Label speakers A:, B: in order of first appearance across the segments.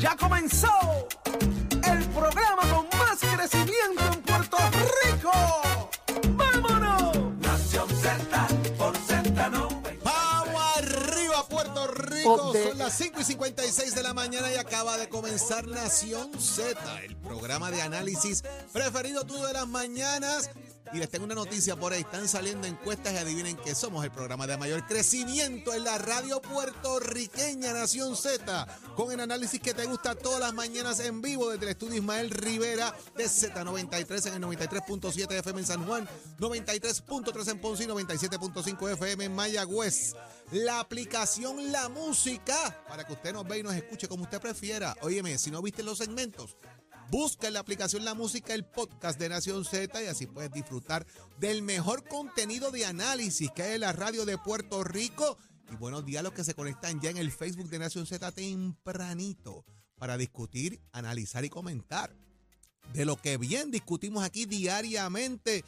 A: Ya comenzó Update.
B: Son las 5 y 56 de la mañana y acaba de comenzar Nación Z, el programa de análisis preferido tuyo de las mañanas. Y les tengo una noticia por ahí. Están saliendo encuestas y adivinen que somos el programa de mayor crecimiento en la radio puertorriqueña Nación Z. Con el análisis que te gusta todas las mañanas en vivo desde el estudio Ismael Rivera de Z93 en el 93.7 FM en San Juan, 93.3 en Ponce y 97.5 FM en Mayagüez. La aplicación La Música para que usted nos vea y nos escuche como usted prefiera. Óyeme, si no viste los segmentos, Busca en la aplicación La Música el podcast de Nación Z y así puedes disfrutar del mejor contenido de análisis que hay en la radio de Puerto Rico. Y buenos días a los que se conectan ya en el Facebook de Nación Z tempranito para discutir, analizar y comentar de lo que bien discutimos aquí diariamente.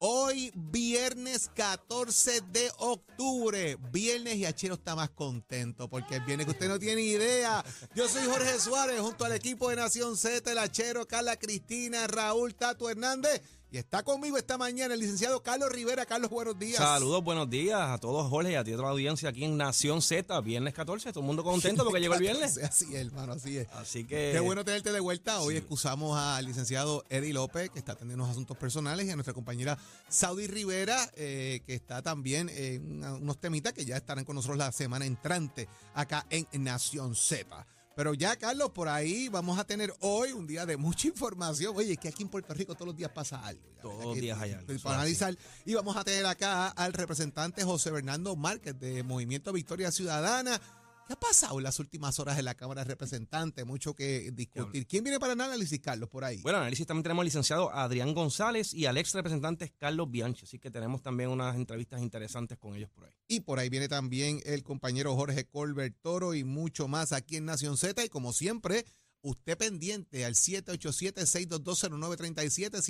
B: Hoy, viernes 14 de octubre. Viernes y Achero está más contento porque el viernes que usted no tiene idea. Yo soy Jorge Suárez junto al equipo de Nación Z, el Achero, Carla Cristina, Raúl Tato Hernández. Y está conmigo esta mañana el licenciado Carlos Rivera. Carlos, buenos días.
C: Saludos, buenos días a todos, Jorge, y a ti, a toda la audiencia aquí en Nación Z, viernes 14. Todo el mundo contento porque llegó el viernes.
B: Así es, hermano, así es.
C: Así que.
B: Qué bueno tenerte de vuelta. Hoy excusamos al licenciado Eddie López, que está atendiendo unos asuntos personales, y a nuestra compañera Saudi Rivera, eh, que está también en unos temitas que ya estarán con nosotros la semana entrante acá en Nación Z. Pero ya, Carlos, por ahí vamos a tener hoy un día de mucha información. Oye, es que aquí en Puerto Rico todos los días pasa algo.
C: Todos los días hay algo,
B: Para analizar. Y vamos a tener acá al representante José Bernardo Márquez de Movimiento Victoria Ciudadana. ¿Qué ha pasado en las últimas horas en la Cámara de Representantes? Mucho que discutir. ¿Quién viene para análisis, Carlos, por ahí?
C: Bueno, análisis también tenemos al licenciado Adrián González y al ex representante Carlos Bianchi. Así que tenemos también unas entrevistas interesantes con ellos por ahí.
B: Y por ahí viene también el compañero Jorge Colbert Toro y mucho más aquí en Nación Z. Y como siempre, usted pendiente al 787-622-0937,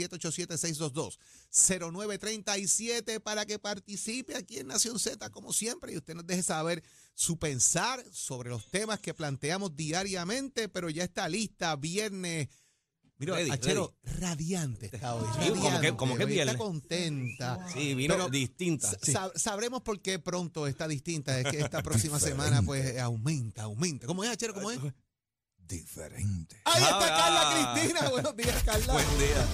B: 787-622-0937 para que participe aquí en Nación Z, como siempre. Y usted nos deje saber su pensar sobre los temas que planteamos diariamente. Pero ya está lista, viernes. Mira,
C: Ready,
B: Achero, radiante está hoy.
C: Sí, como que- como que viernes.
B: Está contenta.
C: Sí, vino
B: Pero
C: distinta.
B: Sa-
C: sí.
B: sab- sabremos por qué pronto está distinta. Es que esta próxima semana, pues, aumenta, aumenta. ¿Cómo es, Achero? ¿Cómo es?
D: diferente.
B: Ahí está
C: Ah.
B: Carla Cristina. Buenos días, Carla.
C: Buen día.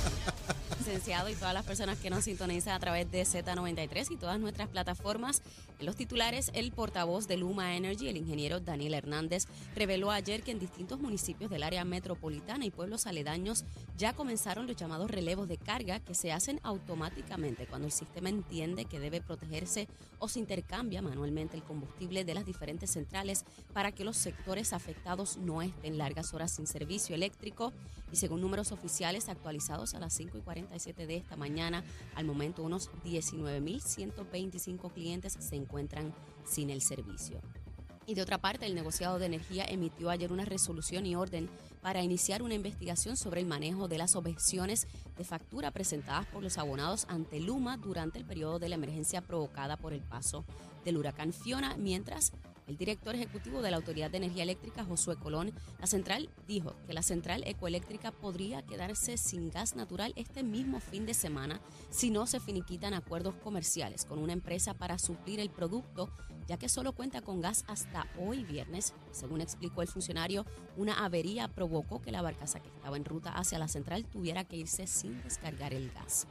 E: Licenciado y todas las personas que nos sintonizan a través de Z93 y todas nuestras plataformas. Los titulares, el portavoz de Luma Energy, el ingeniero Daniel Hernández, reveló ayer que en distintos municipios del área metropolitana y pueblos aledaños ya comenzaron los llamados relevos de carga que se hacen automáticamente cuando el sistema entiende que debe protegerse o se intercambia manualmente el combustible de las diferentes centrales para que los sectores afectados no estén largas horas sin servicio eléctrico. Y según números oficiales actualizados a las 5 y 47 de esta mañana, al momento unos 19.125 clientes se encuentran sin el servicio. Y de otra parte, el negociado de energía emitió ayer una resolución y orden para iniciar una investigación sobre el manejo de las objeciones de factura presentadas por los abonados ante Luma durante el periodo de la emergencia provocada por el paso del huracán Fiona, mientras el director ejecutivo de la Autoridad de Energía Eléctrica, Josué Colón, la central dijo que la central ecoeléctrica podría quedarse sin gas natural este mismo fin de semana si no se finiquitan acuerdos comerciales con una empresa para suplir el producto, ya que solo cuenta con gas hasta hoy viernes. Según explicó el funcionario, una avería provocó que la barcaza que estaba en ruta hacia la central tuviera que irse sin descargar el gas.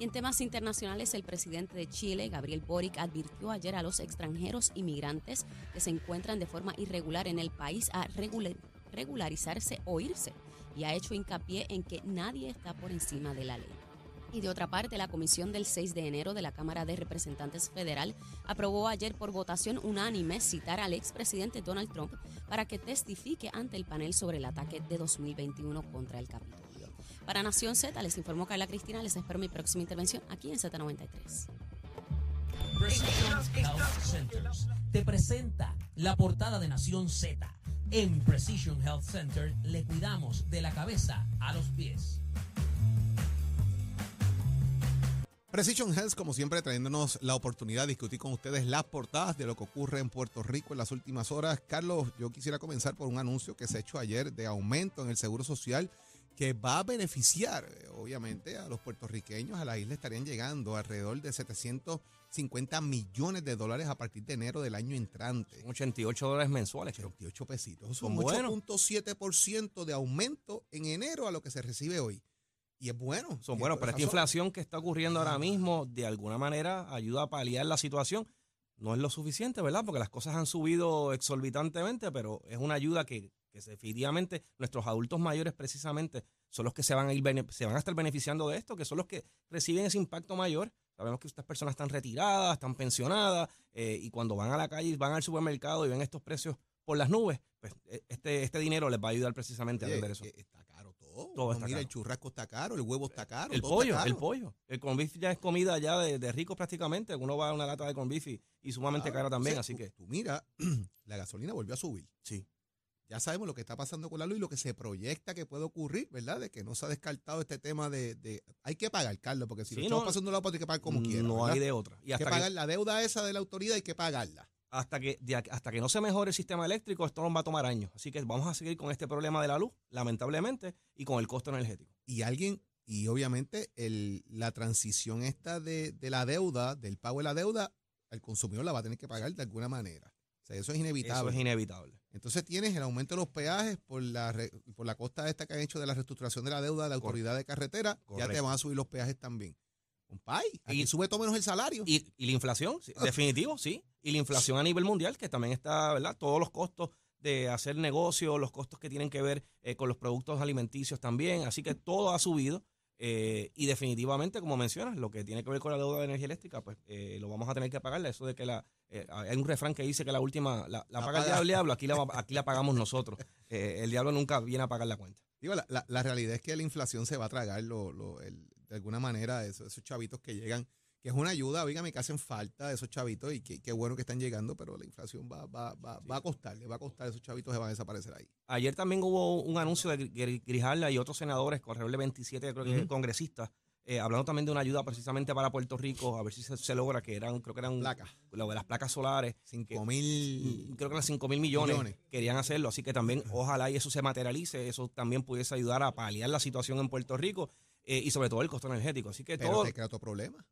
E: Y en temas internacionales, el presidente de Chile, Gabriel Boric, advirtió ayer a los extranjeros inmigrantes que se encuentran de forma irregular en el país a regular- regularizarse o irse y ha hecho hincapié en que nadie está por encima de la ley. Y de otra parte, la comisión del 6 de enero de la Cámara de Representantes Federal aprobó ayer por votación unánime citar al expresidente Donald Trump para que testifique ante el panel sobre el ataque de 2021 contra el Capitolio. Para Nación Z, les informó Carla Cristina. Les espero mi próxima intervención aquí en Z93.
F: Precision Health Centers te presenta la portada de Nación Z. En Precision Health Center le cuidamos de la cabeza a los pies.
B: Precision Health, como siempre, trayéndonos la oportunidad de discutir con ustedes las portadas de lo que ocurre en Puerto Rico en las últimas horas. Carlos, yo quisiera comenzar por un anuncio que se ha hecho ayer de aumento en el Seguro Social que va a beneficiar, eh, obviamente, a los puertorriqueños. A la isla estarían llegando alrededor de 750 millones de dólares a partir de enero del año entrante.
C: 88 dólares mensuales. creo.
B: 88 pesitos. Son
C: Son buenos.
B: 8.7% de aumento en enero a lo que se recibe hoy. Y es bueno.
C: Son buenos, pero esta inflación que está ocurriendo ahora mismo, de alguna manera, ayuda a paliar la situación. No es lo suficiente, ¿verdad? Porque las cosas han subido exorbitantemente, pero es una ayuda que, que definitivamente nuestros adultos mayores precisamente son los que se van a ir se van a estar beneficiando de esto, que son los que reciben ese impacto mayor. Sabemos que estas personas están retiradas, están pensionadas, eh, y cuando van a la calle, van al supermercado y ven estos precios por las nubes, pues eh, este, este dinero les va a ayudar precisamente a vender eso.
B: que Está caro todo.
C: Todo está
B: mira, el
C: caro.
B: churrasco está caro, el huevo está caro.
C: El
B: todo
C: pollo,
B: está
C: el pollo. El corn beef ya es comida ya de, de ricos prácticamente. Uno va a una lata de corn beef y, sumamente
B: Claro,
C: cara también, así
B: tú-
C: que
B: Tú mira, la gasolina volvió a subir.
C: sí.
B: Ya sabemos lo que está pasando con la luz y lo que se proyecta que puede ocurrir, ¿verdad? De que no se ha descartado este tema de. de- hay que pagar, Carlos, porque si
C: Sí,
B: lo estamos
C: no,
B: pasando la hay que pagar como quiera.
C: No hay de otra. Y
B: Hay que
C: hasta
B: pagar
C: que,
B: la deuda esa de la autoridad, hay que pagarla.
C: hasta, que, de hasta que no se mejore el sistema eléctrico, esto nos va a tomar años. Así que vamos a seguir con este problema de la luz, lamentablemente, y con el costo energético.
B: y alguien, y obviamente el, la transición esta de, de la deuda, del pago de la deuda, el consumidor la va a tener que pagar de alguna manera. O sea, eso es inevitable.
C: Eso es inevitable.
B: Entonces tienes el aumento de los peajes por la, re- por la costa esta que han hecho de la reestructuración de la deuda de la autoridad de carretera, ya te van a subir los peajes también. Compay, aquí
C: Y-
B: sube todo menos el salario.
C: Y, y la inflación, sí, definitivo, sí. Y la inflación a nivel mundial, que también está, ¿verdad? Todos los costos de hacer negocio, los costos que tienen que ver eh, con los productos alimenticios también. Así que todo ha subido. Eh, y definitivamente, como mencionas, lo que tiene que ver con la deuda de energía eléctrica, pues eh, lo vamos a tener que pagar. Eso de que la. eh, hay un refrán que dice que la última. La, la
B: La
C: paga el diablo, aquí la, aquí la pagamos nosotros. Eh, el diablo nunca viene a pagar la cuenta.
B: Digo, la, la- la realidad es que la inflación se va a tragar lo, lo- el- de alguna manera esos, esos chavitos que llegan, que es una ayuda, oígame, que hacen falta esos chavitos y que- qué bueno que están llegando, pero la inflación va, va, va, va a costar, le va a costar, esos chavitos se van a desaparecer ahí.
C: Ayer también hubo un anuncio de Gri- Grijalda y otros senadores, de 27 creo que
B: Ujú.
C: congresistas, eh, hablando también de una ayuda precisamente para Puerto Rico, a ver si se, se logra, que eran, creo que eran lo de las placas solares,
B: cinco mil.
C: creo que eran 5 mil millones,
B: Millones.
C: querían hacerlo, así que también ojalá y eso se materialice, eso también pudiese ayudar a paliar la situación en Puerto Rico eh, y sobre todo el costo energético. Así que
B: Pero
C: todo...
B: te crea otro problema.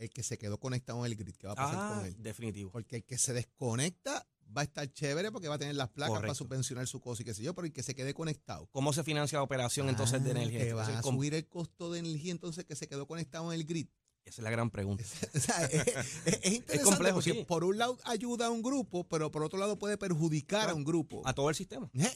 B: El que se quedó conectado en el grid, ¿qué va a pasar
C: Ah,
B: con él?
C: definitivo.
B: Porque el que se desconecta va a estar chévere porque va a tener las placas para subvencionar su cosa y qué sé yo, pero el que se quede conectado.
C: ¿Cómo se financia la operación entonces de
B: Ah,
C: energía?
B: Que va a subir el costo de energía entonces que se quedó conectado en el grid.
C: Esa es la gran pregunta.
B: O sea, es, es- es interesante
C: complejo,
B: porque
C: sí.
B: por un lado ayuda a un grupo, pero por otro lado puede perjudicar a un grupo.
C: A todo el sistema.
B: Eh,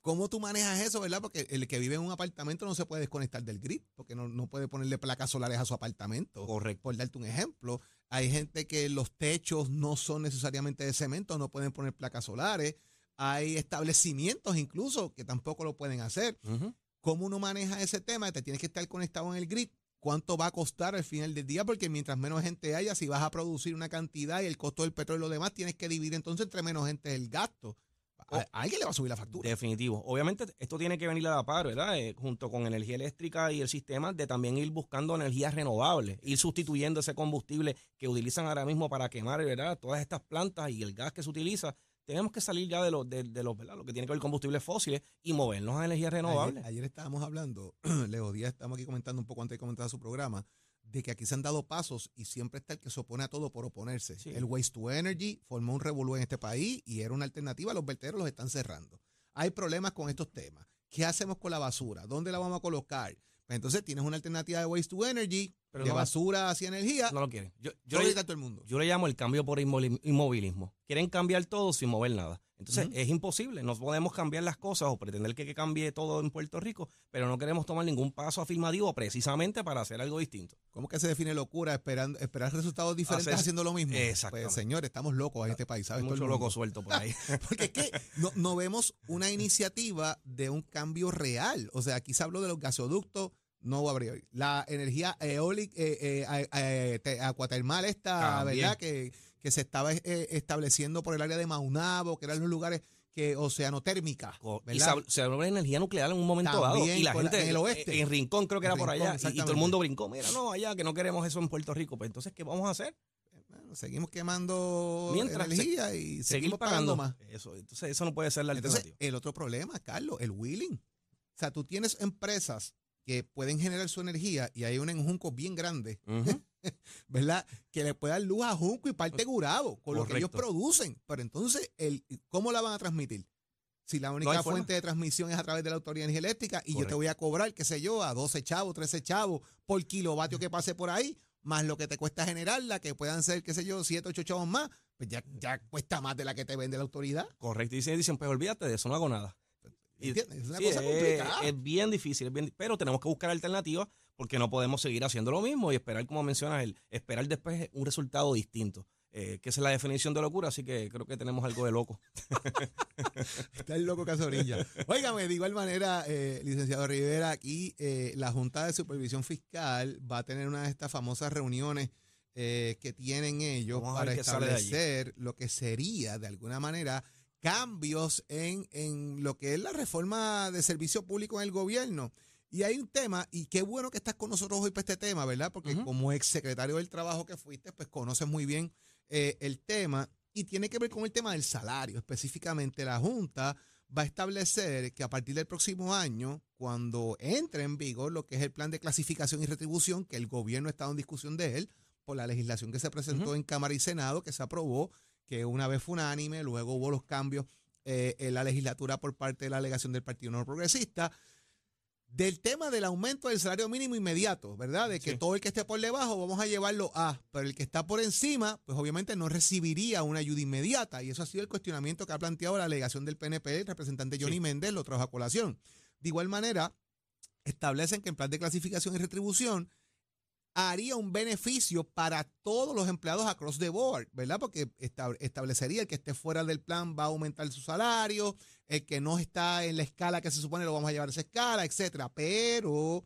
B: ¿Cómo tú manejas eso, verdad? Porque el que vive en un apartamento no se puede desconectar del grid, porque no, no puede ponerle placas solares a su apartamento.
C: Correcto.
B: Por darte un ejemplo, hay gente que los techos no son necesariamente de cemento, no pueden poner placas solares. Hay establecimientos incluso que tampoco lo pueden hacer. ¿Cómo uno maneja ese tema? Te tienes que estar conectado en el grid. ¿Cuánto va a costar al final del día? Porque mientras menos gente haya, si vas a producir una cantidad y el costo del petróleo y lo demás, tienes que dividir entonces entre menos gente el gasto. A, a alguien le va a subir la factura.
C: Definitivo. Obviamente esto tiene que venir a la par, ¿verdad? Eh, junto con energía eléctrica y el sistema de también ir buscando energías renovables, ir sustituyendo ese combustible que utilizan ahora mismo para quemar, ¿verdad? Todas estas plantas y el gas que se utiliza. Tenemos que salir ya de los, de, de los, ¿verdad? Lo que tiene que ver con combustibles fósiles y movernos a energías renovables.
B: Ayer, ayer estábamos hablando, Leo Díaz, estamos aquí comentando un poco antes de comenzar su programa, de que aquí se han dado pasos y siempre está el que se opone a todo por oponerse.
C: Sí.
B: El Waste to Energy formó un revolú en este país y era una alternativa. Los vertederos los están cerrando. Hay problemas con estos temas. ¿Qué hacemos con la basura? ¿Dónde la vamos a colocar? Pues entonces tienes una alternativa de Waste to Energy,
C: Pero
B: de
C: no
B: basura hacia energía.
C: No lo quieren. Yo, yo, le,
B: todo el mundo.
C: yo le llamo el cambio por inmovilismo. Quieren cambiar todo sin mover nada. Entonces es imposible. No podemos cambiar las cosas o pretender que, que cambie todo en Puerto Rico, pero no queremos tomar ningún paso afirmativo precisamente para hacer algo distinto.
B: ¿Cómo que se define locura? Esperando, esperar resultados diferentes
C: Hacer-
B: haciendo lo mismo.
C: Exactamente.
B: Pues, señores, estamos locos en este país, ¿sabes?
C: Mucho loco suelto por ahí.
B: Porque es que no, no vemos una iniciativa de un cambio real. O sea, aquí se habló de los gasoductos, no va a abrir. La energía eólica, eh, eh, eh, te- acuatermal esta,
C: También.
B: ¿verdad? Que, que se estaba eh, estableciendo por el área de Maunabo, que eran los lugares que oceanotérmica.
C: Co- Y
B: ¿verdad?
C: se, habló de energía nuclear en un momento dado. Y la gente
B: en el oeste.
C: En Rincón, creo que era por allá. y- Y, todo el mundo brincó. Mira, no, allá, que no queremos eso en Puerto Rico. Pues entonces, ¿qué vamos a hacer?
B: Bueno, seguimos quemando
C: Mientras
B: energía y seguimos pagando, más.
C: Eso, entonces, eso no puede ser la
B: Entonces,
C: alternativa.
B: el otro problema, Carlos, el wheeling. O sea, tú tienes empresas que pueden generar su energía y hay un enjunco bien grande. ¿verdad? Que le puede dar luz a Junco y parte curado con lo que ellos producen. Pero entonces, el, ¿cómo la van a transmitir? Si la única
C: forma.
B: fuente de transmisión es a través de la Autoridad de Energía Eléctrica y yo te voy a cobrar, qué sé yo, a 12 chavos, 13 chavos por kilovatio que pase por ahí, más lo que te cuesta generarla, que puedan ser, qué sé yo, 7, 8 chavos más, pues ya, ya cuesta más de la que te vende la autoridad.
C: Correcto. Y dicen, dicen, pues olvídate de eso, no hago nada.
B: Es una
C: Sí,
B: cosa complicada.
C: es bien difícil, es bien- pero tenemos que buscar alternativas porque no podemos seguir haciendo lo mismo y esperar, como mencionas, el, esperar después un resultado distinto. Eh, que esa es la definición de locura, así que creo que tenemos algo de loco.
B: Está el loco Casorilla. Óigame, de igual manera, eh, licenciado Rivera, aquí eh, la Junta de Supervisión Fiscal va a tener una de estas famosas reuniones eh, que tienen ellos
C: Vamos
B: para establecer lo que sería, de alguna manera, cambios en, en lo que es la reforma de servicio público en el gobierno. Y hay un tema, y qué bueno que estás con nosotros hoy para este tema, ¿verdad? Porque como ex secretario del Trabajo que fuiste, pues conoces muy bien eh, el tema y tiene que ver con el tema del salario. Específicamente, la Junta va a establecer que a partir del próximo año, cuando entre en vigor lo que es el plan de clasificación y retribución, que el gobierno ha estado en discusión de él, por la legislación que se presentó en Cámara y Senado, que se aprobó, que una vez fue unánime, luego hubo los cambios eh, en la legislatura por parte de la alegación del Partido No Progresista, del tema del aumento del salario mínimo inmediato, ¿verdad? De que
C: Sí.
B: todo el que esté por debajo vamos a llevarlo a, pero el que está por encima, pues obviamente no recibiría una ayuda inmediata. Y eso ha sido el cuestionamiento que ha planteado la alegación del PNP, el representante Johnny
C: Sí.
B: Méndez, lo trajo a colación. De igual manera, establecen que el plan de clasificación y retribución haría un beneficio para todos los empleados across the board, ¿verdad? Porque esta- establecería el que esté fuera del plan va a aumentar su salario, el que no está en la escala que se supone lo vamos a llevar a esa escala, etcétera. Pero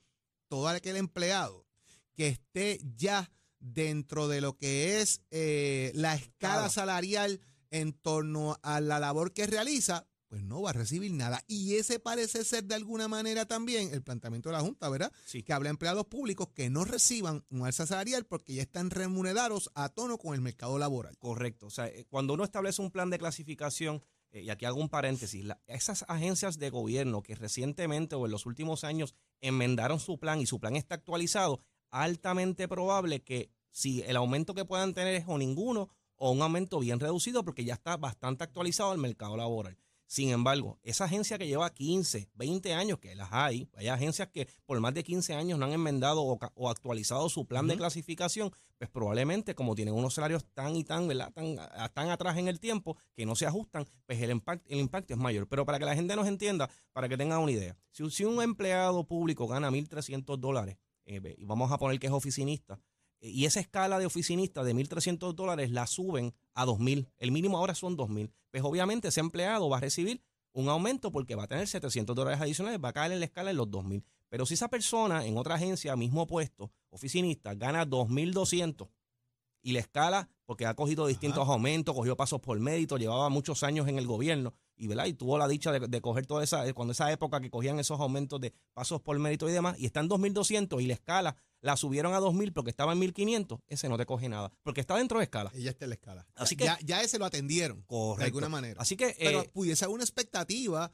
B: todo aquel empleado que esté ya dentro de lo que es eh, la escala
C: Escala.
B: salarial en torno a la labor que realiza, pues no va a recibir nada. Y ese parece ser de alguna manera también el planteamiento de la Junta, ¿verdad?
C: Sí.
B: que habla de empleados públicos que no reciban un alza salarial porque ya están remunerados a tono con el mercado laboral.
C: Correcto. O sea, eh, cuando uno establece un plan de clasificación, eh, y aquí hago un paréntesis, la- esas agencias de gobierno que recientemente o en los últimos años enmendaron su plan y su plan está actualizado, altamente probable que si el aumento que puedan tener es o ninguno o un aumento bien reducido porque ya está bastante actualizado al mercado laboral. Sin embargo, esa agencia que lleva 15, 20 años, que las hay, hay agencias que por más de 15 años no han enmendado o, actualizado su plan de clasificación, pues probablemente como tienen unos salarios tan y tan, ¿verdad? Tan, tan atrás en el tiempo que no se ajustan, pues el impacto, el impacto es mayor. Pero para que la gente nos entienda, para que tengan una idea, si, si un empleado público gana 1.300 dólares, eh, y vamos a poner que es oficinista, y esa escala de oficinista de 1.300 dólares la suben a 2.000, el mínimo ahora son 2.000, pues obviamente ese empleado va a recibir un aumento porque va a tener 700 dólares adicionales, va a caer en la escala en los 2.000. Pero si esa persona en otra agencia, mismo puesto, oficinista, gana 2.200 y la escala, porque ha cogido distintos aumentos, cogió pasos por mérito, llevaba muchos años en el gobierno y, ¿verdad? y tuvo la dicha de, de coger toda esa, cuando esa época que cogían esos aumentos de pasos por mérito y demás, y está en 2.200 y la escala la subieron a 2.000 porque estaba en 1.500, ese no te coge nada, porque está dentro de escala.
B: Ella está en la escala.
C: Así
B: ya,
C: que-
B: ya, ya ese lo atendieron, de
C: Correcto.
B: alguna manera.
C: Así que,
B: Pero
C: eh,
B: pudiese haber una expectativa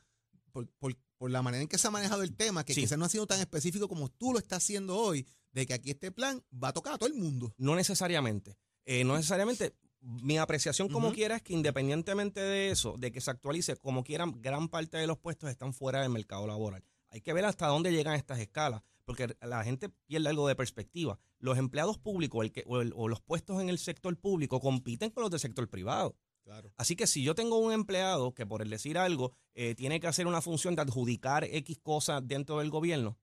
B: por, por- por la manera en que se ha manejado el tema, que
C: Sí.
B: quizás no ha sido tan específico como tú lo estás haciendo hoy, de que aquí este plan va a tocar a todo el mundo.
C: No necesariamente. Eh, no necesariamente. Mi apreciación como
B: Ujú.
C: quiera es que independientemente de eso, de que se actualice como quieran, gran parte de los puestos están fuera del mercado laboral. Hay que ver hasta dónde llegan estas escalas, porque la gente pierde algo de perspectiva. Los empleados públicos el que, o, el- o los puestos en el sector público compiten con los del sector privado.
B: Claro.
C: Así que si yo tengo un empleado que por el decir algo eh, tiene que hacer una función de adjudicar X cosas dentro del gobierno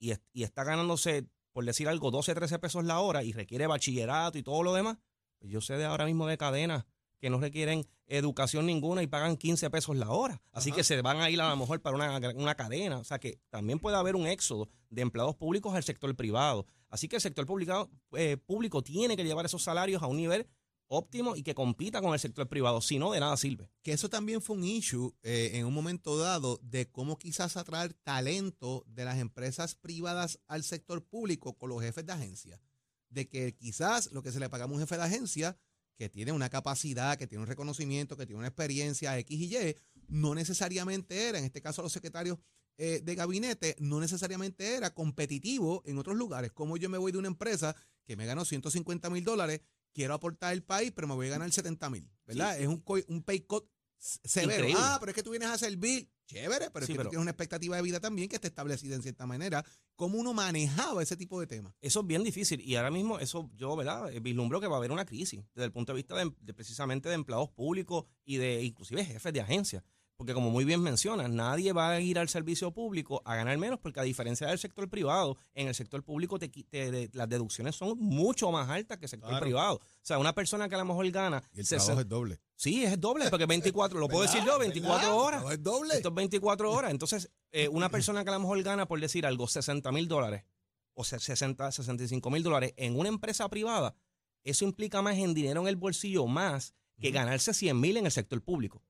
C: y, es- y está ganándose, por decir algo, 12, 13 pesos la hora y requiere bachillerato y todo lo demás, pues yo sé de ahora mismo de cadenas que no requieren educación ninguna y pagan 15 pesos la hora. Así
B: Ajá.
C: que se van a ir a lo mejor para una, una cadena. O sea que también puede haber un éxodo de empleados públicos al sector privado. Así que el sector público, eh, público tiene que llevar esos salarios a un nivel óptimo y que compita con el sector privado. Si no, de nada sirve.
B: Que eso también fue un issue eh, en un momento dado de cómo quizás atraer talento de las empresas privadas al sector público con los jefes de agencia. De que quizás lo que se le paga a un jefe de agencia que tiene una capacidad, que tiene un reconocimiento, que tiene una experiencia X y Y, no necesariamente era, en este caso los secretarios eh, de gabinete, no necesariamente era competitivo en otros lugares. Como yo me voy de una empresa que me ganó 150 mil dólares, quiero aportar al país, pero me voy a ganar 70 mil, ¿verdad? Es un, un pay cut severo.
C: Increíble.
B: Ah, pero es que tú vienes a servir. Chévere, pero es
C: Sí,
B: que
C: pero-
B: tú tienes una expectativa de vida también que está establecida en cierta manera. ¿Cómo uno manejaba ese tipo de temas?
C: Eso es bien difícil y ahora mismo eso yo, ¿verdad? Eh, Vislumbro que va a haber una crisis desde el punto de vista de, de precisamente de empleados públicos y de inclusive jefes de agencias. Porque como muy bien mencionas, nadie va a ir al servicio público a ganar menos porque a diferencia del sector privado, en el sector público te, qui- te- de- las deducciones son mucho más altas que el sector
B: Claro.
C: privado. O sea, una persona que a lo mejor gana...
B: Y el
C: 60
B: trabajo es doble.
C: Sí, es doble, porque 24, lo puedo decir yo, 24
B: ¿Verdad?
C: horas.
B: No, es doble.
C: Esto es 24 horas. Entonces, eh, una persona que a lo mejor gana, por decir algo, 60 mil dólares o se- 60, 65 mil dólares en una empresa privada, eso implica más en dinero en el bolsillo, más que ganarse 100 mil en el sector público.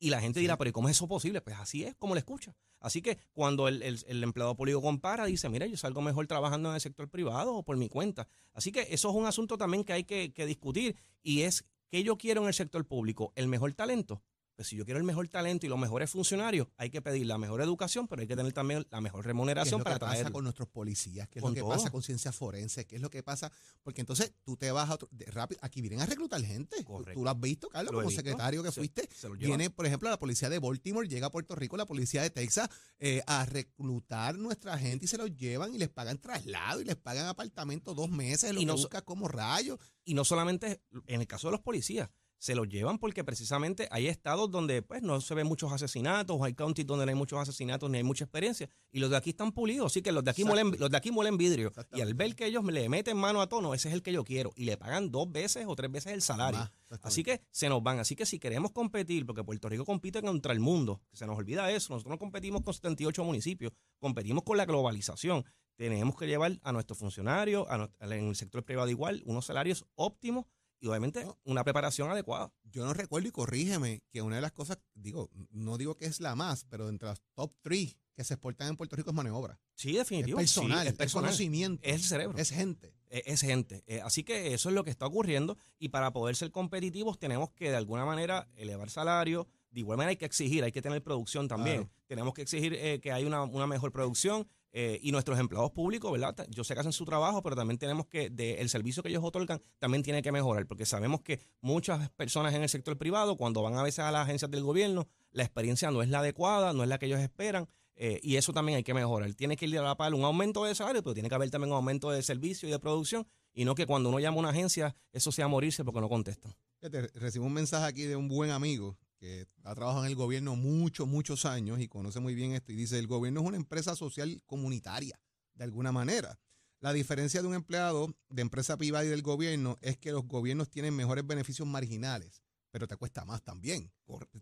C: Y la gente dirá, pero ¿y cómo es eso posible? Pues así es, como le escucha. Así que cuando el, el- el empleado público compara, dice, mira, yo salgo mejor trabajando en el sector privado o por mi cuenta. Así que eso es un asunto también que hay que, que discutir y es que yo quiero en el sector público, el mejor talento. Pues si yo quiero el mejor talento y los mejores funcionarios, hay que pedir la mejor educación, pero hay que tener también la mejor
B: ¿Qué es
C: remuneración
B: lo
C: para
B: que pasa
C: traerlo.
B: con nuestros policías? ¿Qué es
C: Con
B: lo que
C: todo.
B: pasa con ciencias forenses? ¿Qué es lo que pasa? Porque entonces tú te vas a otro, de- rápido, aquí vienen a reclutar gente.
C: Correcto.
B: Tú lo has visto, Carlos, como
C: visto.
B: secretario que
C: Se-
B: fuiste.
C: se.
B: Viene, por ejemplo, la policía de Baltimore, llega a Puerto Rico, la policía de Texas, eh, a reclutar nuestra gente y se los llevan y les pagan traslado y les pagan apartamento dos meses, lo
C: Y no
B: busca como rayos.
C: Y no solamente en el caso de los policías, se los llevan porque precisamente hay estados donde pues no se ven muchos asesinatos, hay counties donde no hay muchos asesinatos ni hay mucha experiencia, y los de aquí están pulidos, así que los de aquí muelen, los de aquí muelen vidrio. Y al ver que ellos le meten mano a tono, ese es el que yo quiero, y le pagan dos veces o tres veces el salario. Así que se nos van. Así que si queremos competir, porque Puerto Rico compite contra el mundo, se nos olvida eso, nosotros no competimos con 78 municipios, competimos con la globalización. Tenemos que llevar a nuestros funcionarios, a en el sector privado igual, unos salarios óptimos y obviamente
B: No.
C: una preparación adecuada.
B: Yo no recuerdo y corrígeme que una de las cosas, digo, no digo que es la más, pero entre las top three que se exportan en Puerto Rico es mano de obra.
C: Sí,
B: Es
C: definitivo.
B: personal,
C: sí, es
B: es
C: personal.
B: conocimiento,
C: Es el cerebro.
B: es gente.
C: Eh, es gente. Eh, así que eso es lo que está ocurriendo y para poder ser competitivos tenemos que de alguna manera elevar salario. De igual manera hay que exigir, hay que tener producción también.
B: Claro.
C: Tenemos que exigir eh, que haya una, una mejor producción eh, y nuestros empleados públicos, ¿verdad? Yo sé que hacen su trabajo, pero también tenemos que, de, el servicio que ellos otorgan también tiene que mejorar, porque sabemos que muchas personas en el sector privado, cuando van a veces a las agencias del gobierno, la experiencia no es la adecuada, no es la que ellos esperan. eh, y eso también hay que mejorar. Tiene que ir a la par un aumento de salario, pero tiene que haber también un aumento de servicio y de producción. Y no que cuando uno llama a una agencia, eso sea morirse porque no contestan.
B: Fíjate, recibo un mensaje aquí de un buen amigo que ha trabajado en el gobierno muchos, muchos años y conoce muy bien esto y dice, el gobierno es una empresa social comunitaria, de alguna manera. La diferencia de un empleado de empresa privada y del gobierno es que los gobiernos tienen mejores beneficios marginales, pero te cuesta más también.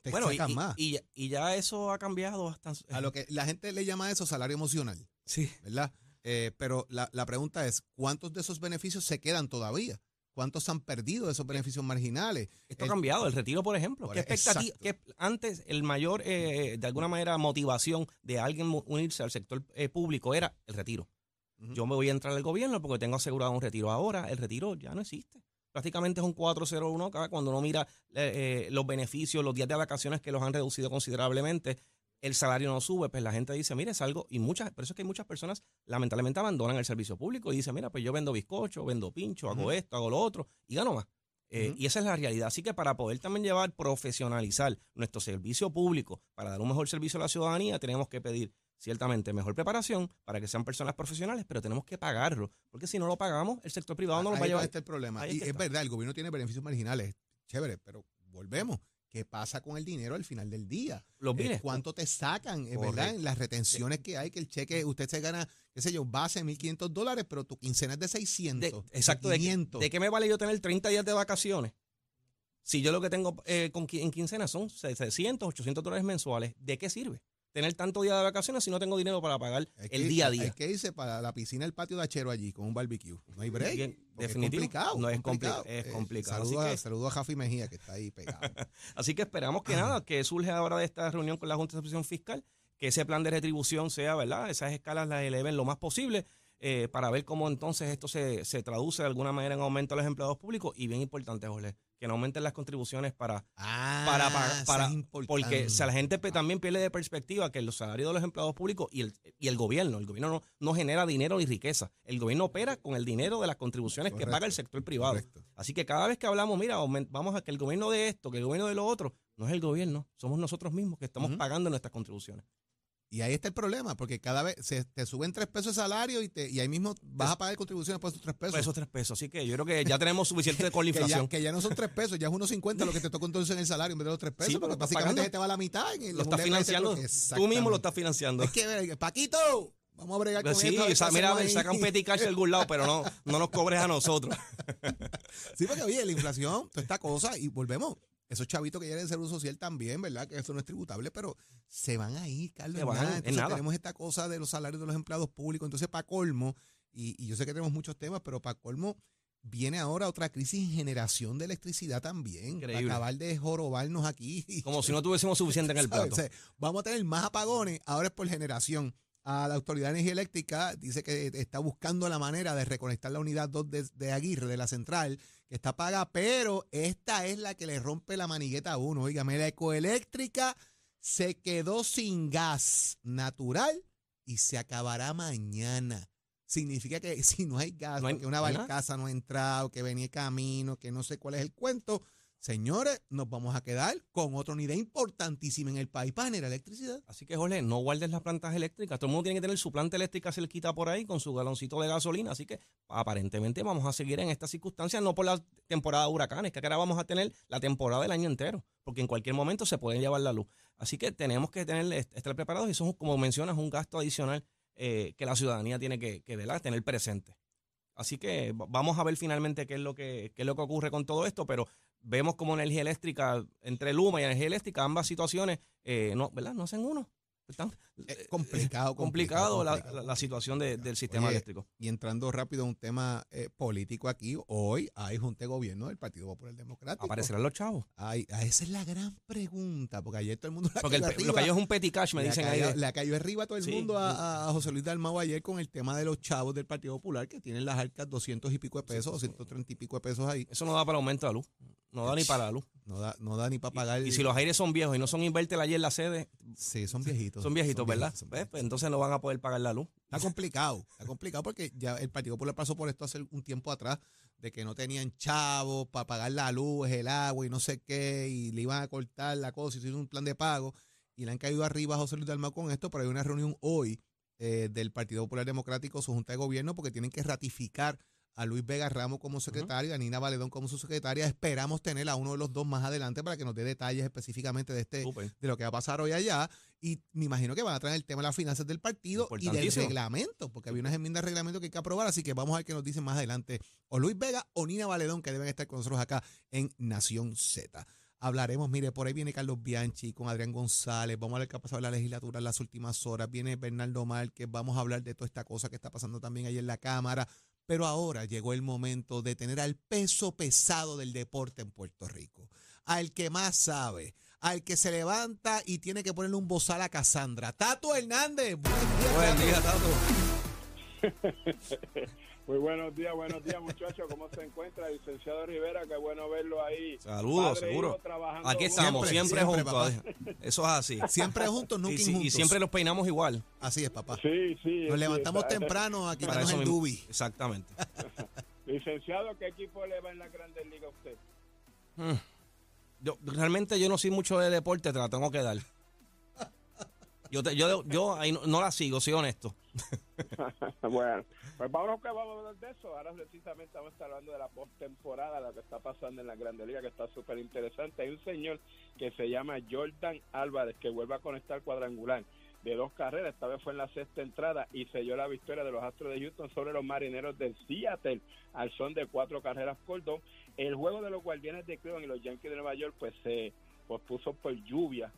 B: Te
C: bueno, y,
B: más.
C: y ya- y ya eso ha cambiado bastante.
B: a lo que la gente le llama eso salario emocional,
C: Sí.
B: ¿verdad? Eh, pero la, la pregunta es, ¿cuántos de esos beneficios se quedan todavía? ¿Cuántos han perdido de esos beneficios marginales?
C: Esto ha cambiado, el retiro, por ejemplo. ¿Qué expectativa? antes, el mayor, eh, de alguna manera, motivación de alguien unirse al sector eh, público era el retiro. Yo me voy a entrar al gobierno porque tengo asegurado un retiro. Ahora, el retiro ya no existe. Prácticamente es un 401 cada cuando uno mira eh, eh, los beneficios, los días de vacaciones que los han reducido considerablemente. El salario no sube, pues la gente dice, mire, es algo, y muchas, por eso es que hay muchas personas lamentablemente abandonan el servicio público y dicen, mira, pues yo vendo bizcocho, vendo pincho, hago esto, hago lo otro, y gano más. Eh. Y esa es la realidad. Así que para poder también llevar, profesionalizar nuestro servicio público, para dar un mejor servicio a la ciudadanía, tenemos que pedir ciertamente mejor preparación para que sean personas profesionales, pero tenemos que pagarlo, porque si no lo pagamos, el sector privado no lo va a
B: Ahí
C: llevar.
B: está el problema.
C: Ahí es
B: Y
C: que
B: es
C: está.
B: verdad, el gobierno tiene beneficios marginales, chévere, pero volvemos. ¿Qué pasa con el dinero al final del día?
C: Los
B: Eh. ¿Cuánto te sacan? Es verdad, en las retenciones que hay, que el cheque, usted se gana, qué sé yo, base 1.500 dólares, pero tu quincena es de 600.
C: De- exacto, de,
B: 500.
C: ¿de qué me vale yo tener 30 días de vacaciones? Si yo lo que tengo eh, con en quincena son 700, 800 dólares mensuales, ¿de qué sirve? Tener tanto día de vacaciones si no tengo dinero para pagar
B: Hay
C: el
B: que-
C: día a día.
B: que irse para la piscina del patio de Achero allí con un barbecue. No hay break.
C: Bien, definitivo.
B: Es complicado.
C: No, es
B: complicado.
C: compli- es
B: Eh,
C: complicado.
B: Saludo,
C: Así
B: a,
C: que-
B: saludo a Jafi Mejía, que está ahí pegado.
C: Así que esperamos que nada, que surge ahora de esta reunión con la Junta de Supervisión Fiscal, que ese plan de retribución sea, ¿verdad? Esas escalas las eleven lo más posible eh, para ver cómo entonces esto se, se traduce de alguna manera en aumento a los empleados públicos y bien importante, Jorge, que no aumenten las contribuciones para
B: Ah,
C: para para,
B: es importante.
C: porque o sea, la gente también pierde de perspectiva que los salarios de los empleados públicos y el, y el gobierno, el gobierno no, no genera dinero ni riqueza, el gobierno opera con el dinero de las contribuciones que paga el sector privado.
B: correcto.
C: Así que cada vez que hablamos, mira, vamos a que el gobierno de esto, que el gobierno de lo otro, no es el gobierno, somos nosotros mismos que estamos pagando nuestras contribuciones.
B: Y ahí está el problema, porque cada vez se, te suben tres pesos de salario y, te, y ahí mismo vas a pagar contribuciones por esos tres pesos.
C: Por esos tres pesos. Así que yo creo que ya tenemos suficiente con la
B: que, ya,
C: inflación.
B: que ya no son tres pesos, ya es unos 50 lo que te tocó entonces en el salario en vez de los tres pesos,
C: Sí,
B: porque básicamente se te va la mitad. en el-
C: Lo estás financiando, tú mismo lo estás financiando.
B: Es que, ver, Paquito, vamos a bregar con
C: Sí,
B: esto. a qué
C: mira, a
B: ahí.
C: saca un petty cash de algún lado, pero no, no nos cobres a nosotros.
B: Sí, porque oye, la inflación, toda esta cosa, y volvemos. Esos chavitos que llegan de Seguro Social también, ¿verdad? Que eso no es tributable, pero se van a ir, Carlos.
C: Se van,
B: nada.
C: en nada.
B: tenemos esta cosa de los salarios de los empleados públicos. Entonces, para colmo, y, y yo sé que tenemos muchos temas, pero para colmo, viene ahora otra crisis en generación de electricidad también. Para
C: Increíble.
B: acabar de jorobarnos aquí.
C: Como si no tuviésemos suficiente en el plato.
B: O sea, vamos a tener más apagones, ahora es por generación. A la Autoridad de Energía Eléctrica dice que está buscando la manera de reconectar la unidad 2 de, de Aguirre, de la central, que está paga, pero esta es la que le rompe la manigueta a uno. Óigame, la ecoeléctrica se quedó sin gas natural y se acabará mañana. Significa que si no hay gas,
C: No hay-
B: porque una barcaza no ha entrado, que venía camino, que no sé cuál es el cuento, señores, nos vamos a quedar con otra unidad importantísima en el país para generar electricidad.
C: Así que, Jorge, no guardes las plantas eléctricas. Todo el mundo tiene que tener su planta eléctrica cerquita por ahí con su galoncito de gasolina. Así que, aparentemente, vamos a seguir en estas circunstancias, no por la temporada de huracanes, que ahora vamos a tener la temporada del año entero, porque en cualquier momento se puede llevar la luz. Así que tenemos que tener, estar preparados y eso, es, como mencionas, un gasto adicional eh, que la ciudadanía tiene que, ¿verdad? tener presente. Así que va- vamos a ver finalmente qué es lo que, es lo que ocurre con todo esto, pero vemos como energía eléctrica, entre Luma y energía eléctrica, ambas situaciones, eh, no, ¿verdad? No hacen uno. Están,
B: Eh, complicado,
C: complicado, la,
B: complicado,
C: la- la situación de- del sistema
B: Oye,
C: eléctrico.
B: Y entrando rápido a un tema eh, político aquí, hoy hay junta de gobierno del Partido Popular Democrático.
C: ¿Aparecerán los chavos?
B: Ay, ah, esa es la gran pregunta, porque ayer todo el mundo la
C: Porque el lo que hay es un petty cash, me dicen ahí.
B: cayó,
C: de-
B: le cayó arriba a todo el
C: Sí.
B: mundo a, a- José Luis Dalmau ayer con el tema de los chavos del Partido Popular que tienen las arcas 200 y pico de pesos, 230 y pico de pesos ahí.
C: Eso no da para aumento de la luz. No da ni para la luz.
B: No da, no da ni para pagar.
C: Y si los aires son viejos y no son inverter ayer la sede,
B: Sí, son viejitos.
C: son viejitos, ¿verdad?
B: son
C: ¿Ves?
B: viejitos.
C: Pues entonces no van a poder pagar la luz.
B: Está complicado, está complicado porque ya el Partido Popular pasó por esto hace un tiempo atrás, de que no tenían chavos para pagar la luz, el agua y no sé qué, y le iban a cortar la cosa, hicieron un plan de pago, y le han caído arriba a José Luis Dalmau con esto, pero hay una reunión hoy eh, del Partido Popular Democrático, su Junta de Gobierno, porque tienen que ratificar a Luis Vega Ramos como secretario, a Nina Valedón como su secretaria. Esperamos tener a uno de los dos más adelante para que nos dé detalles específicamente de este de lo que va a pasar hoy allá. Y me imagino que van a traer el tema de las finanzas del partido y del reglamento, porque había unas enmiendas de reglamento que hay que aprobar, así que vamos a ver qué nos dicen más adelante o Luis Vega o Nina Valedón, que deben estar con nosotros acá en Nación Z. Hablaremos, mire, por ahí viene Carlos Bianchi con Adrián González, vamos a ver qué ha pasado en la legislatura en las últimas horas, viene Bernardo Márquez, vamos a hablar de toda esta cosa que está pasando también ahí en la Cámara, pero ahora llegó el momento de tener al peso pesado del deporte en Puerto Rico, al que más sabe, al que se levanta y tiene que ponerle un bozal a Casandra. Tato Hernández.
C: Buen día, Tato.
G: Muy buenos días, buenos días muchachos, ¿cómo se encuentra licenciado Rivera? Qué bueno verlo ahí.
C: Saludos,
G: Padre e
C: seguro.
G: trabajando
C: Aquí
G: juntos.
C: estamos,
B: Siempre,
C: juntos. Eso es así.
B: Siempre juntos, nunca
C: Y, y siempre los peinamos igual.
B: Así es, papá.
G: Sí, sí.
B: Nos
G: sí,
B: levantamos
G: está-
B: temprano a quitarnos el dubi.
C: Exactamente.
G: Licenciado, ¿qué equipo le va en la Grandes Ligas a usted?
C: Mm. Yo, realmente yo no soy mucho de deporte, te la tengo que dar. Yo, te- yo, yo ahí no, la sigo, soy honesto.
G: bueno, pues vámonos que vamos a hablar de eso. Ahora precisamente vamos a estar hablando de la postemporada, lo que está pasando en la Grandes Ligas, que está súper interesante. Hay un señor que se llama Jordan Álvarez, que vuelve a conectar cuadrangular de dos carreras, esta vez fue en la sexta entrada y selló la victoria de los Astros de Houston sobre los Marineros del Seattle al son de cuatro carreras por dos. El juego de los Guardianes de Cleveland y los Yankees de Nueva York pues se pospuso por lluvia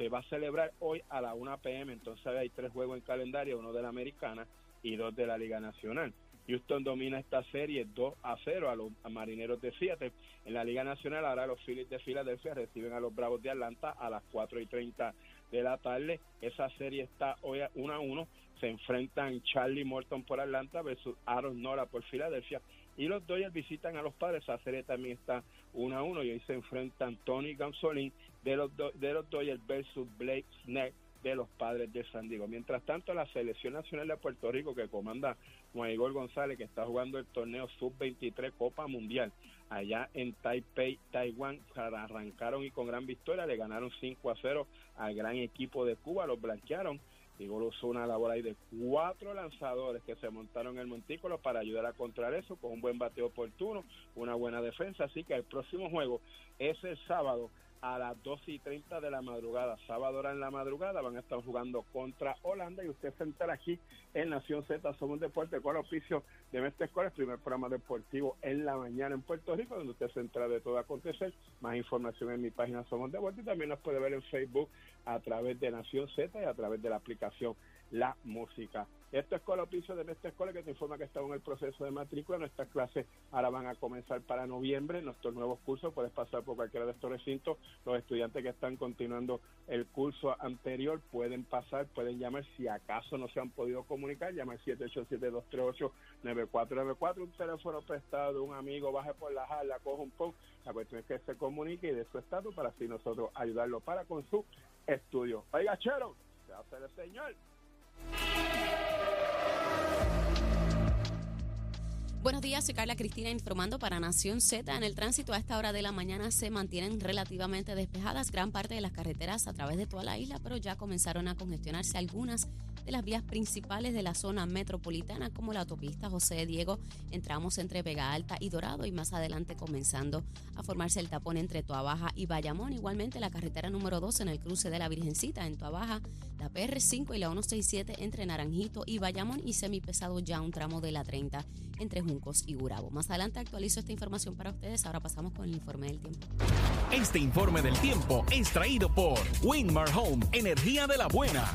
G: se va a celebrar hoy a la 1 p.m. Entonces hay tres juegos en calendario, uno de la Americana y dos de la Liga Nacional. Houston domina esta serie 2 a 0 a los marineros de Seattle. En la Liga Nacional, ahora los Phillies de Filadelfia reciben a los Bravos de Atlanta a las 4 y 30 de la tarde. Esa serie está hoy a 1 a 1. Se enfrentan Charlie Morton por Atlanta versus Aaron Nora por Filadelfia. Y los Dodgers visitan a los padres. Esa serie también está 1 a 1. Y hoy se enfrentan Tony Gonzolin de los, de los Dodgers versus Blake Snell de los padres de San Diego. Mientras tanto, la selección nacional de Puerto Rico que comanda Juan Igor González, que está jugando el torneo Sub-23 Copa Mundial allá en Taipei, Taiwán, arrancaron y con gran victoria le ganaron 5 a 0 al gran equipo de Cuba, los blanquearon. Igor usó una labor ahí de cuatro lanzadores que se montaron en el montículo para ayudar a controlar eso con un buen bateo oportuno, una buena defensa. Así que el próximo juego es el sábado a las 12 y 30 de la madrugada. Sábado hora en la madrugada van a estar jugando contra Holanda y usted se entera aquí en Nación Z. Somos un deporte con oficio de Mestre Escola, el primer programa deportivo en la mañana en Puerto Rico, donde usted se entera de todo acontecer. Más información en mi página Somos Deporte y también nos puede ver en Facebook a través de Nación Z y a través de la aplicación La Música. Esto es Colopicio de nuestra escuela que te informa que estamos en el proceso de matrícula. Nuestras clases ahora van a comenzar para noviembre. Nuestros nuevos cursos puedes pasar por cualquiera de estos recintos. Los estudiantes que están continuando el curso anterior pueden pasar, pueden llamar si acaso no se han podido comunicar. Llama al 787-238-9494. Un teléfono prestado un amigo, baje por la jala, coja un poco. La cuestión es que se comunique y de su estado para así nosotros ayudarlo para con su estudio. Oiga, chero, se hace el señor. やった!
E: Buenos días, soy Carla Cristina informando para Nación Z. En el tránsito a esta hora de la mañana se mantienen relativamente despejadas gran parte de las carreteras a través de toda la isla, pero ya comenzaron a congestionarse algunas de las vías principales de la zona metropolitana, como la autopista José Diego, entramos entre Vega Alta y Dorado y más adelante comenzando a formarse el tapón entre Baja y Bayamón. Igualmente la carretera número 2 en el cruce de la Virgencita en Baja, la PR5 y la 167 entre Naranjito y Bayamón y semipesado ya un tramo de la 30 entre Juncos y Gurabo. Más adelante actualizo esta información para ustedes. Ahora pasamos con el informe del tiempo.
H: Este informe del tiempo es traído por Winmar Home, energía de la buena.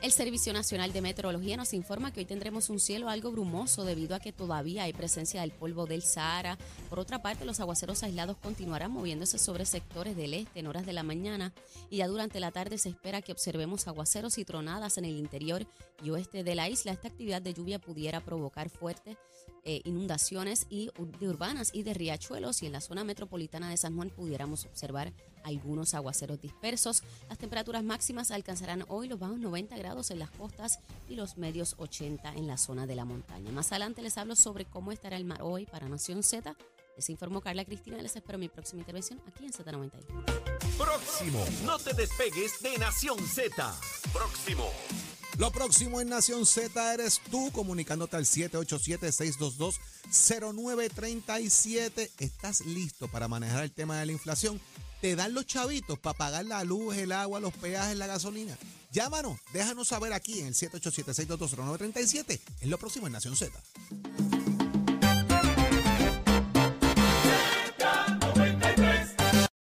E: El Servicio Nacional de Meteorología nos informa que hoy tendremos un cielo algo brumoso debido a que todavía hay presencia del polvo del Sahara. Por otra parte, los aguaceros aislados continuarán moviéndose sobre sectores del este en horas de la mañana y ya durante la tarde se espera que observemos aguaceros y tronadas en el interior y oeste de la isla. Esta actividad de lluvia pudiera provocar fuertes eh, inundaciones y, de urbanas y de riachuelos y en la zona metropolitana de San Juan pudiéramos observar algunos aguaceros dispersos. Las temperaturas máximas alcanzarán hoy los bajos 90 grados en las costas y los medios 80 en la zona de la montaña. Más adelante les hablo sobre cómo estará el mar hoy para Nación Z. Les informó Carla Cristina. Les espero mi próxima intervención aquí en Z91.
H: Próximo. No te despegues de Nación Z. Próximo.
B: Lo próximo en Nación Z eres tú comunicándote al 787-622-0937. ¿Estás listo para manejar el tema de la inflación? te dan los chavitos para pagar la luz, el agua, los peajes, la gasolina. Llámanos, déjanos saber aquí en el 787-622-0937. Es lo próximo en Nación Z.